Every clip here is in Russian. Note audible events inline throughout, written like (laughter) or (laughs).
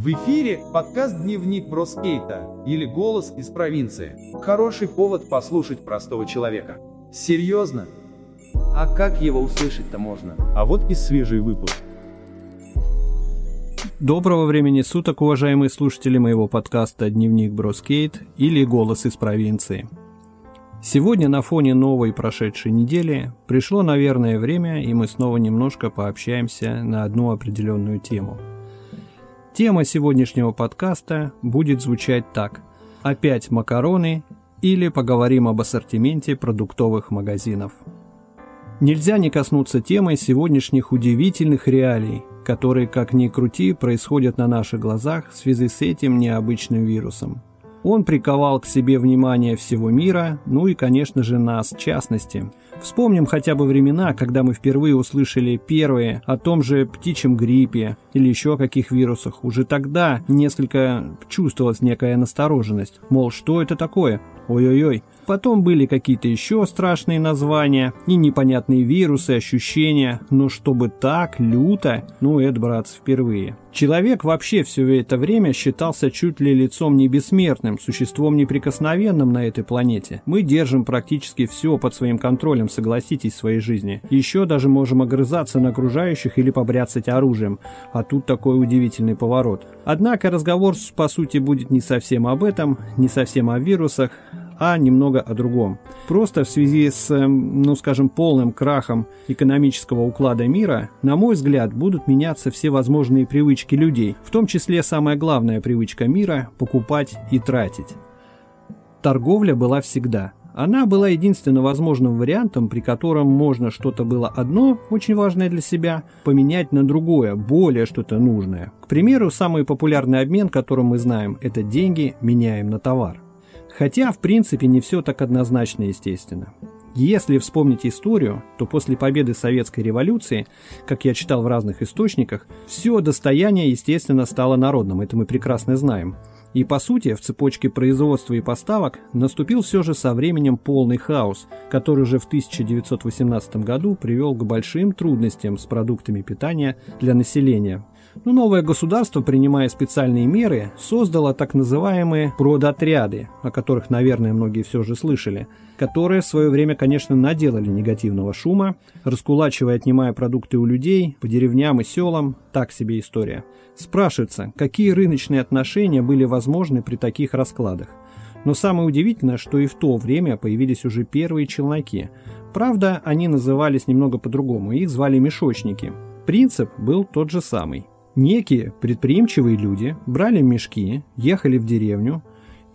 В эфире подкаст «Дневник Броскейта» или «Голос из провинции». Хороший повод послушать простого человека. Серьезно? А как его услышать-то можно? А вот и свежий выпуск. Доброго времени суток, уважаемые слушатели моего подкаста «Дневник Броскейт» или «Голос из провинции». Сегодня на фоне новой прошедшей недели пришло, наверное, время, и мы снова немножко пообщаемся на одну определенную тему – Тема сегодняшнего подкаста будет звучать так. Опять макароны или поговорим об ассортименте продуктовых магазинов. Нельзя не коснуться темы сегодняшних удивительных реалий, которые, как ни крути, происходят на наших глазах в связи с этим необычным вирусом – он приковал к себе внимание всего мира, ну и, конечно же, нас в частности. Вспомним хотя бы времена, когда мы впервые услышали первые о том же птичьем гриппе или еще о каких вирусах. Уже тогда несколько чувствовалась некая настороженность. Мол, что это такое? Ой-ой-ой. Потом были какие-то еще страшные названия и непонятные вирусы, ощущения, но чтобы так люто, ну это, братцы, впервые. Человек вообще все это время считался чуть ли лицом не бессмертным, существом неприкосновенным на этой планете. Мы держим практически все под своим контролем, согласитесь, в своей жизни. Еще даже можем огрызаться на окружающих или побряцать оружием. А тут такой удивительный поворот. Однако разговор, по сути, будет не совсем об этом, не совсем о вирусах, а немного о другом. Просто в связи с, эм, ну скажем, полным крахом экономического уклада мира, на мой взгляд, будут меняться все возможные привычки людей, в том числе самая главная привычка мира – покупать и тратить. Торговля была всегда. Она была единственно возможным вариантом, при котором можно что-то было одно, очень важное для себя, поменять на другое, более что-то нужное. К примеру, самый популярный обмен, которым мы знаем, это деньги меняем на товар. Хотя, в принципе, не все так однозначно, естественно. Если вспомнить историю, то после победы Советской революции, как я читал в разных источниках, все достояние, естественно, стало народным, это мы прекрасно знаем. И по сути, в цепочке производства и поставок наступил все же со временем полный хаос, который уже в 1918 году привел к большим трудностям с продуктами питания для населения, но новое государство, принимая специальные меры, создало так называемые продотряды, о которых, наверное, многие все же слышали, которые в свое время, конечно, наделали негативного шума, раскулачивая, отнимая продукты у людей по деревням и селам, так себе история. Спрашивается, какие рыночные отношения были возможны при таких раскладах. Но самое удивительное, что и в то время появились уже первые челноки. Правда, они назывались немного по-другому, их звали мешочники. Принцип был тот же самый. Некие предприимчивые люди брали мешки, ехали в деревню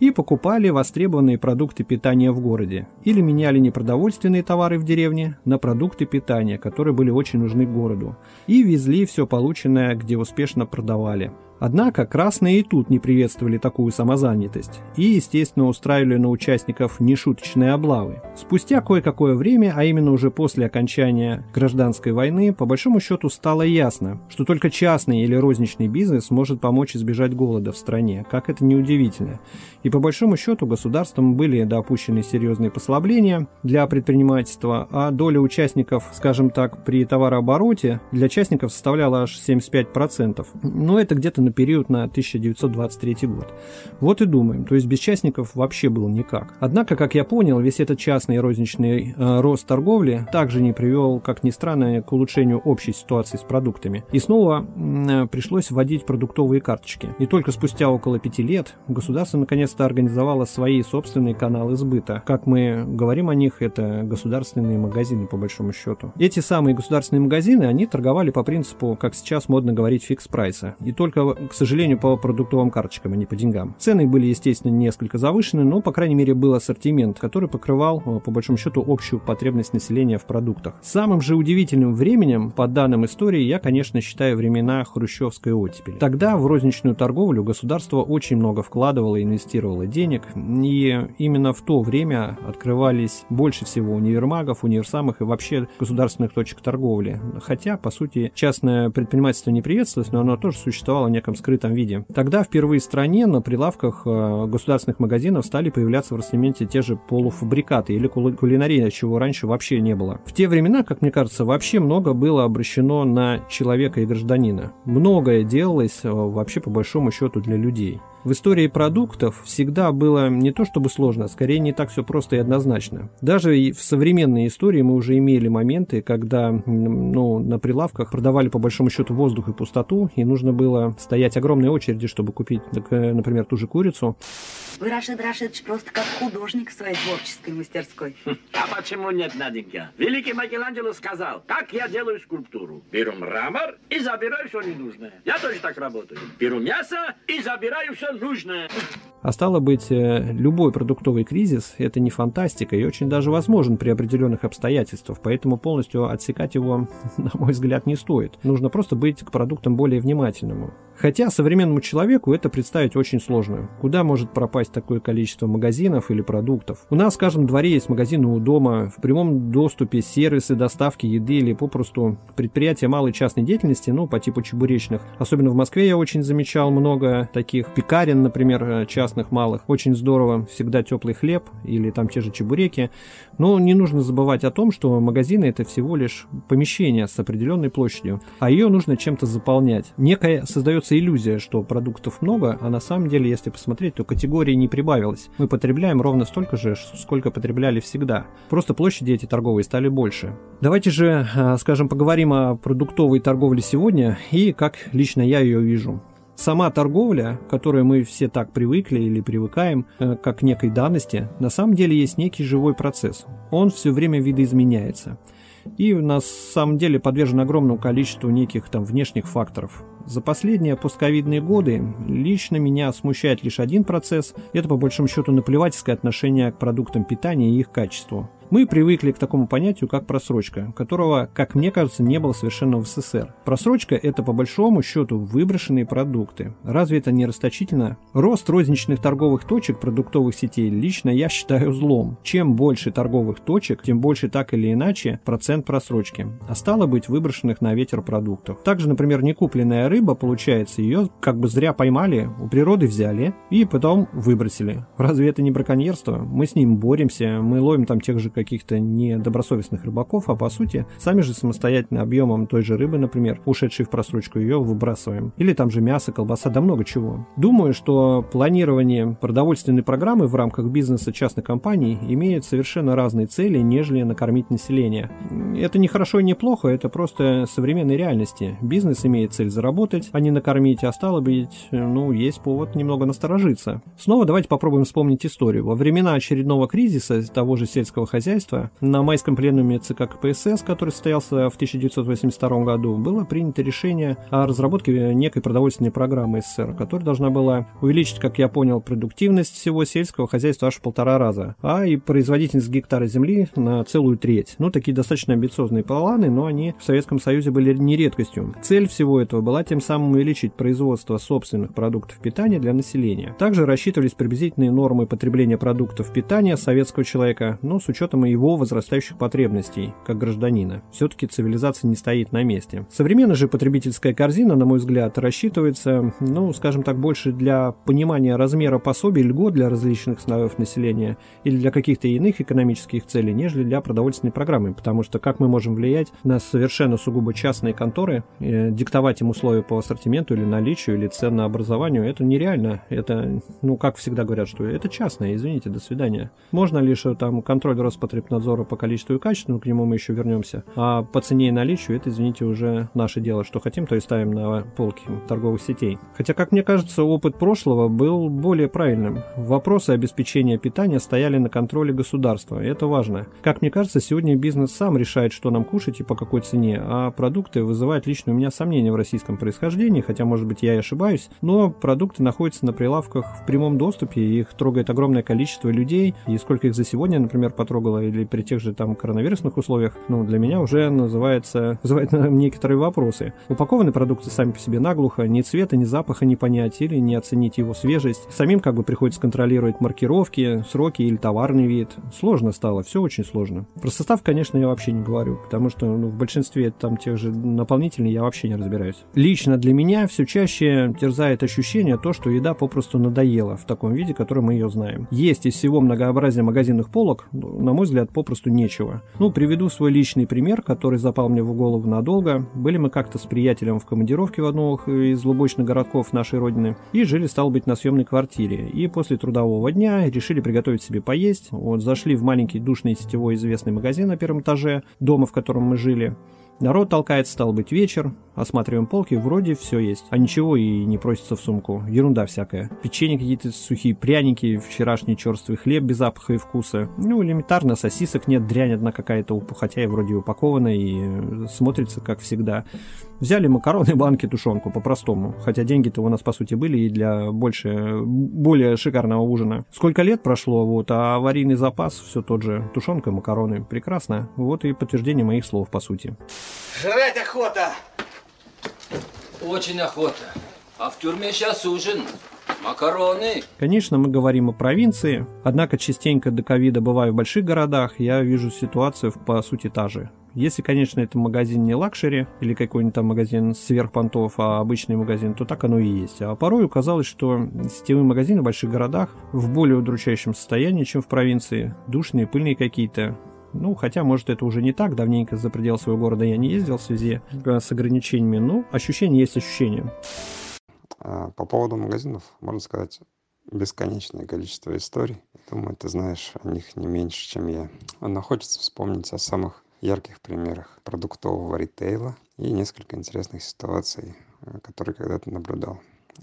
и покупали востребованные продукты питания в городе или меняли непродовольственные товары в деревне на продукты питания, которые были очень нужны городу, и везли все полученное, где успешно продавали. Однако красные и тут не приветствовали такую самозанятость и, естественно, устраивали на участников нешуточные облавы. Спустя кое-какое время, а именно уже после окончания гражданской войны, по большому счету стало ясно, что только частный или розничный бизнес может помочь избежать голода в стране, как это не удивительно. И по большому счету государством были допущены серьезные послабления для предпринимательства, а доля участников, скажем так, при товарообороте для частников составляла аж 75%. Но это где-то на период на 1923 год. Вот и думаем, то есть без частников вообще было никак. Однако, как я понял, весь этот частный розничный э, рост торговли также не привел, как ни странно, к улучшению общей ситуации с продуктами. И снова э, пришлось вводить продуктовые карточки. И только спустя около пяти лет государство наконец-то организовало свои собственные каналы сбыта. Как мы говорим о них, это государственные магазины, по большому счету. Эти самые государственные магазины, они торговали по принципу, как сейчас модно говорить, фикс прайса. И только к сожалению, по продуктовым карточкам, а не по деньгам. Цены были, естественно, несколько завышены, но, по крайней мере, был ассортимент, который покрывал, э, по большому счету, общую потребность населения в продуктах. Самым же удивительным временем, по данным истории, я, конечно, считаю времена хрущевской оттепели. Тогда в розничную торговлю государство очень много вкладывало и инвестировало денег, и именно в то время открывались больше всего универмагов, универсамов и вообще государственных точек торговли. Хотя, по сути, частное предпринимательство не приветствовалось, но оно тоже существовало в неком скрытом виде. Тогда впервые в стране на прилавках э, государственных магазинов стали появляться в ассортименте те же полуфабрикаты или кулинария, чего раньше вообще не было. В те времена, как мне кажется, вообще много было обращено на человека и гражданина. Многое делалось э, вообще по большому счету для людей. В истории продуктов всегда было не то чтобы сложно, а скорее не так все просто и однозначно. Даже и в современной истории мы уже имели моменты, когда ну, на прилавках продавали по большому счету воздух и пустоту, и нужно было стоять огромной очереди, чтобы купить, например, ту же курицу. Вы, Рашид Рашидович, просто как художник в своей творческой мастерской. А почему нет, Наденька? Великий Микеланджело сказал, как я делаю скульптуру. Беру мрамор и забираю все ненужное. Я тоже так работаю. Беру мясо и забираю все нужное. А стало быть, э, любой продуктовый кризис – это не фантастика и очень даже возможен при определенных обстоятельствах, поэтому полностью отсекать его, (laughs) на мой взгляд, не стоит. Нужно просто быть к продуктам более внимательным. Хотя современному человеку это представить очень сложно. Куда может пропасть такое количество магазинов или продуктов? У нас в каждом дворе есть магазины у дома, в прямом доступе сервисы доставки еды или попросту предприятия малой частной деятельности, ну, по типу чебуречных. Особенно в Москве я очень замечал много таких пекарен, например, э, частных малых. Очень здорово, всегда теплый хлеб или там те же чебуреки. Но не нужно забывать о том, что магазины это всего лишь помещение с определенной площадью, а ее нужно чем-то заполнять. Некая создается иллюзия, что продуктов много, а на самом деле, если посмотреть, то категории не прибавилось. Мы потребляем ровно столько же, сколько потребляли всегда. Просто площади эти торговые стали больше. Давайте же, а, скажем, поговорим о продуктовой торговле сегодня и как лично я ее вижу. Сама торговля, к которой мы все так привыкли или привыкаем, э, как к некой данности, на самом деле есть некий живой процесс. Он все время видоизменяется. И на самом деле подвержен огромному количеству неких там внешних факторов. За последние постковидные годы лично меня смущает лишь один процесс. Это по большому счету наплевательское отношение к продуктам питания и их качеству. Мы привыкли к такому понятию, как просрочка, которого, как мне кажется, не было совершенно в СССР. Просрочка – это по большому счету выброшенные продукты. Разве это не расточительно? Рост розничных торговых точек продуктовых сетей лично я считаю злом. Чем больше торговых точек, тем больше так или иначе процент просрочки. А стало быть выброшенных на ветер продуктов. Также, например, некупленная рыба, получается, ее как бы зря поймали, у природы взяли и потом выбросили. Разве это не браконьерство? Мы с ним боремся, мы ловим там тех же каких-то недобросовестных рыбаков, а по сути сами же самостоятельно объемом той же рыбы, например, ушедшей в просрочку, ее выбрасываем. Или там же мясо, колбаса, да много чего. Думаю, что планирование продовольственной программы в рамках бизнеса частных компаний имеет совершенно разные цели, нежели накормить население. Это не хорошо и не плохо, это просто современной реальности. Бизнес имеет цель заработать, а не накормить, а стало быть, ну, есть повод немного насторожиться. Снова давайте попробуем вспомнить историю. Во времена очередного кризиса того же сельского хозяйства хозяйства. На майском пленуме ЦК КПСС, который состоялся в 1982 году, было принято решение о разработке некой продовольственной программы СССР, которая должна была увеличить, как я понял, продуктивность всего сельского хозяйства аж в полтора раза, а и производительность гектара земли на целую треть. Ну, такие достаточно амбициозные планы, но они в Советском Союзе были не редкостью. Цель всего этого была тем самым увеличить производство собственных продуктов питания для населения. Также рассчитывались приблизительные нормы потребления продуктов питания советского человека, но с учетом учетом и его возрастающих потребностей, как гражданина. Все-таки цивилизация не стоит на месте. Современная же потребительская корзина, на мой взгляд, рассчитывается, ну, скажем так, больше для понимания размера пособий, льгот для различных слоев населения или для каких-то иных экономических целей, нежели для продовольственной программы, потому что как мы можем влиять на совершенно сугубо частные конторы, э, диктовать им условия по ассортименту или наличию, или ценообразованию, это нереально. Это, ну, как всегда говорят, что это частное, извините, до свидания. Можно лишь э, там контроль Роспотребнадзора Роспотребнадзора по количеству и качеству, но к нему мы еще вернемся. А по цене и наличию, это, извините, уже наше дело. Что хотим, то и ставим на полки торговых сетей. Хотя, как мне кажется, опыт прошлого был более правильным. Вопросы обеспечения питания стояли на контроле государства, и это важно. Как мне кажется, сегодня бизнес сам решает, что нам кушать и по какой цене, а продукты вызывают лично у меня сомнения в российском происхождения, хотя, может быть, я и ошибаюсь, но продукты находятся на прилавках в прямом доступе, их трогает огромное количество людей, и сколько их за сегодня, например, потрогало, или при тех же там коронавирусных условиях, ну, для меня уже называется, (laughs) вызывает некоторые вопросы. Упакованы продукты сами по себе наглухо, ни цвета, ни запаха не понять, или не оценить его свежесть. Самим как бы приходится контролировать маркировки, сроки или товарный вид. Сложно стало, все очень сложно. Про состав, конечно, я вообще не говорю, потому что ну, в большинстве там тех же наполнителей я вообще не разбираюсь. Лично для меня все чаще терзает ощущение то, что еда попросту надоела в таком виде, который мы ее знаем. Есть из всего многообразия магазинных полок, ну, на мой взгляд, попросту нечего. Ну, приведу свой личный пример, который запал мне в голову надолго. Были мы как-то с приятелем в командировке в одном из лубочных городков нашей родины и жили, стал быть, на съемной квартире. И после трудового дня решили приготовить себе поесть. Вот зашли в маленький душный сетевой известный магазин на первом этаже дома, в котором мы жили. Народ толкает, стал быть, вечер. Осматриваем полки, вроде все есть. А ничего и не просится в сумку. Ерунда всякая. Печенье какие-то сухие пряники, вчерашний черствый хлеб без запаха и вкуса. Ну, элементарно, сосисок нет, дрянь одна какая-то, хотя и вроде упакована и смотрится как всегда. Взяли макароны, банки, тушенку, по-простому. Хотя деньги-то у нас, по сути, были и для больше, более шикарного ужина. Сколько лет прошло, вот, а аварийный запас все тот же. Тушенка, макароны. Прекрасно. Вот и подтверждение моих слов, по сути. Жрать охота! Очень охота. А в тюрьме сейчас ужин. Макароны. Конечно, мы говорим о провинции, однако частенько до ковида бываю в больших городах, я вижу ситуацию по сути та же. Если, конечно, это магазин не luxury или какой-нибудь там магазин сверхпонтов, а обычный магазин, то так оно и есть. А порой казалось, что сетевые магазины в больших городах в более удручающем состоянии, чем в провинции. Душные, пыльные какие-то. Ну, хотя, может, это уже не так, давненько за пределы своего города я не ездил в связи с ограничениями, но ощущение есть ощущение. А, по поводу магазинов, можно сказать, бесконечное количество историй. Думаю, ты знаешь о них не меньше, чем я. Но хочется вспомнить о самых ярких примерах продуктового ритейла и несколько интересных ситуаций, э, которые когда-то наблюдал.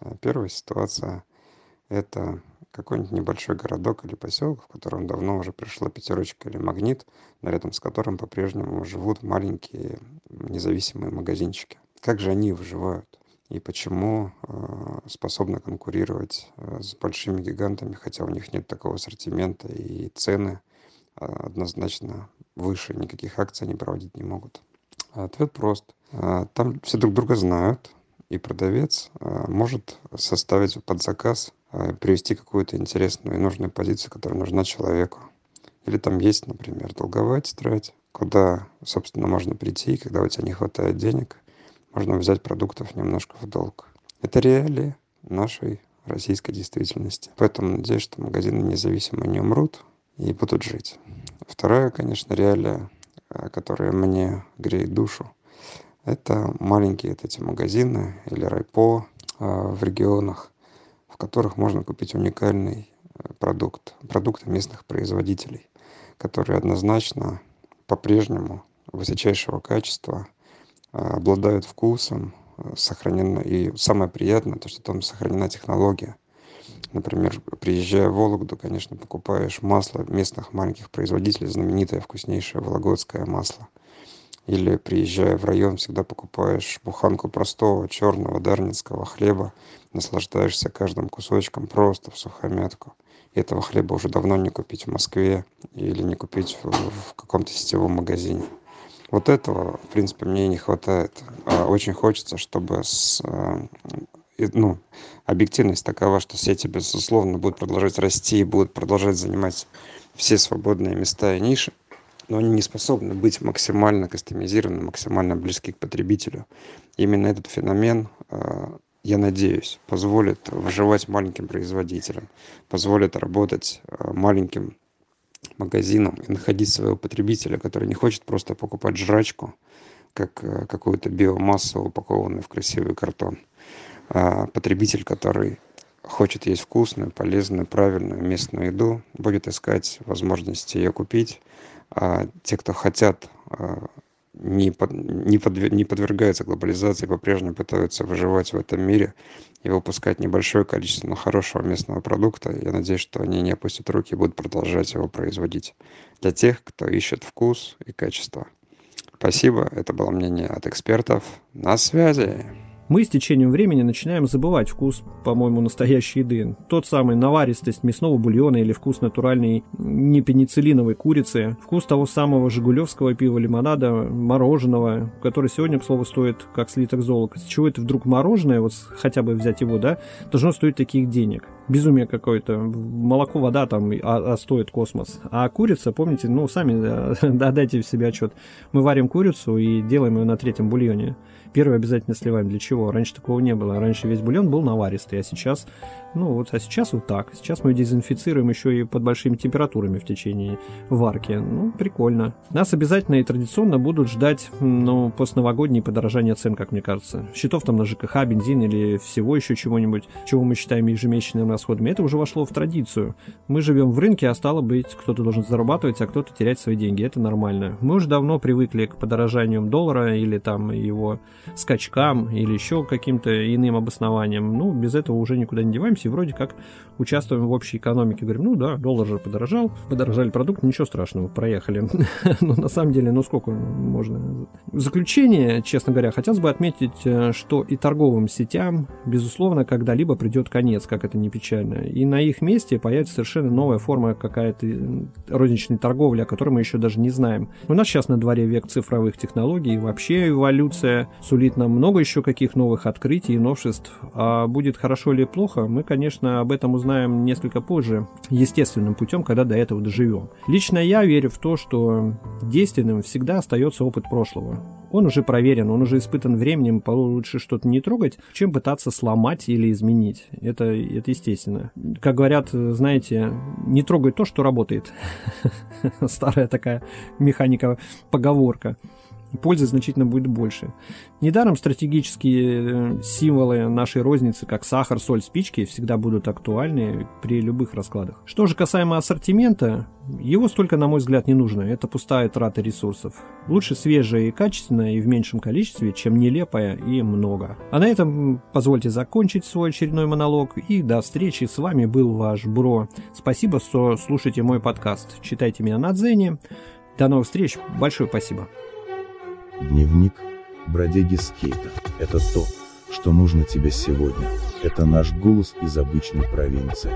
Э, первая ситуация – это какой-нибудь небольшой городок или поселок, в котором давно уже пришла пятерочка или магнит, но рядом с которым по-прежнему живут маленькие независимые магазинчики. Как же они выживают? И почему э, способны конкурировать э, с большими гигантами, хотя у них нет такого ассортимента и цены однозначно выше, никаких акций они проводить не могут. Ответ прост. А, там все друг друга знают, и продавец а, может составить под заказ, а, привести какую-то интересную и нужную позицию, которая нужна человеку. Или там есть, например, долговая тетрадь, куда, собственно, можно прийти, когда у тебя не хватает денег, можно взять продуктов немножко в долг. Это реалии нашей российской действительности. Поэтому надеюсь, что магазины независимо не умрут и будут жить. Вторая, конечно, реалия, э, которая мне греет душу, это маленькие вот эти магазины или райпо э, в регионах, в которых можно купить уникальный э, продукт, продукты местных производителей, которые однозначно по-прежнему высочайшего качества, обладают вкусом, сохранено, и самое приятное, то, что там сохранена технология – Например, приезжая в Вологду, конечно, покупаешь масло местных маленьких производителей, знаменитое вкуснейшее вологодское масло. Или приезжая в район, всегда покупаешь буханку простого черного дарницкого хлеба, наслаждаешься каждым кусочком просто в сухомятку. И этого хлеба уже давно не купить в Москве или не купить в, в каком-то сетевом магазине. Вот этого, в принципе, мне не хватает. А очень хочется, чтобы с э, ну, объективность такова, что сети, безусловно, будут продолжать расти и будут продолжать занимать все свободные места и ниши, но они не способны быть максимально кастомизированы, максимально близки к потребителю. Именно этот феномен, а, я надеюсь, позволит выживать маленьким производителям, позволит работать а, маленьким магазинам и находить своего потребителя, который не хочет просто покупать жрачку, как а, какую-то биомассу, упакованную в красивый картон, потребитель, который хочет есть вкусную, полезную, правильную местную еду, будет искать возможности ее купить. А те, кто хотят, а, не, под, не, подвер, не подвергаются глобализации, по-прежнему пытаются выживать в этом мире и выпускать небольшое количество, но хорошего местного продукта. Я надеюсь, что они не опустят руки и будут продолжать его производить. Для тех, кто ищет вкус и качество. Спасибо. Это было мнение от экспертов. На связи. Мы с течением времени начинаем забывать вкус, по-моему, настоящей еды. Тот самый наваристость мясного бульона или вкус натуральной непенициллиновой курицы, вкус того самого жигулевского пива, лимонада, мороженого, который сегодня, к слову, стоит как слиток золота. С чего это вдруг мороженое, вот хотя бы взять его, да, должно стоить таких денег? Безумие какое-то. Молоко, вода там, а, а стоит космос. А курица, помните, ну, сами (laughs) да, дайте себе отчет. Мы варим курицу и делаем ее на третьем бульоне. Первый обязательно сливаем. Для чего? Раньше такого не было. Раньше весь бульон был наваристый, а сейчас, ну вот, а сейчас вот так. Сейчас мы дезинфицируем еще и под большими температурами в течение варки. Ну, прикольно. Нас обязательно и традиционно будут ждать, ну, постновогодние подорожания цен, как мне кажется. Счетов там на ЖКХ, бензин или всего еще чего-нибудь, чего мы считаем ежемесячными расходами. Это уже вошло в традицию. Мы живем в рынке, а стало быть, кто-то должен зарабатывать, а кто-то терять свои деньги. Это нормально. Мы уже давно привыкли к подорожаниям доллара или там его скачкам или еще каким-то иным обоснованием. Ну, без этого уже никуда не деваемся вроде как участвуем в общей экономике. Говорим, ну да, доллар же подорожал, подорожали продукты, ничего страшного, проехали. (laughs) Но на самом деле, ну сколько можно? В заключение, честно говоря, хотелось бы отметить, э, что и торговым сетям, безусловно, когда-либо придет конец, как это не печально. И на их месте появится совершенно новая форма какая-то розничной торговли, о которой мы еще даже не знаем. У нас сейчас на дворе век цифровых технологий, и вообще эволюция сулит нам много еще каких новых открытий и новшеств. А будет хорошо или плохо, мы, конечно, об этом узнаем несколько позже, естественным путем, когда до этого доживем. Лично я верю в то, что действенным всегда остается опыт прошлого. Он уже проверен, он уже испытан временем, лучше что-то не трогать, чем пытаться сломать или изменить. Это, это естественно. Как говорят, знаете, не трогай то, что работает. (laughs) Старая такая механика-поговорка пользы значительно будет больше. Недаром стратегические э, символы нашей розницы, как сахар, соль, спички, всегда будут актуальны при любых раскладах. Что же касаемо ассортимента, его столько, на мой взгляд, не нужно. Это пустая трата ресурсов. Лучше свежее и качественное и в меньшем количестве, чем нелепое и много. А на этом позвольте закончить свой очередной монолог. И до встречи. С вами был ваш Бро. Спасибо, что слушаете мой подкаст. Читайте меня на Дзене. До новых встреч. Большое спасибо. Дневник бродяги скейта. Это то, что нужно тебе сегодня. Это наш голос из обычной провинции.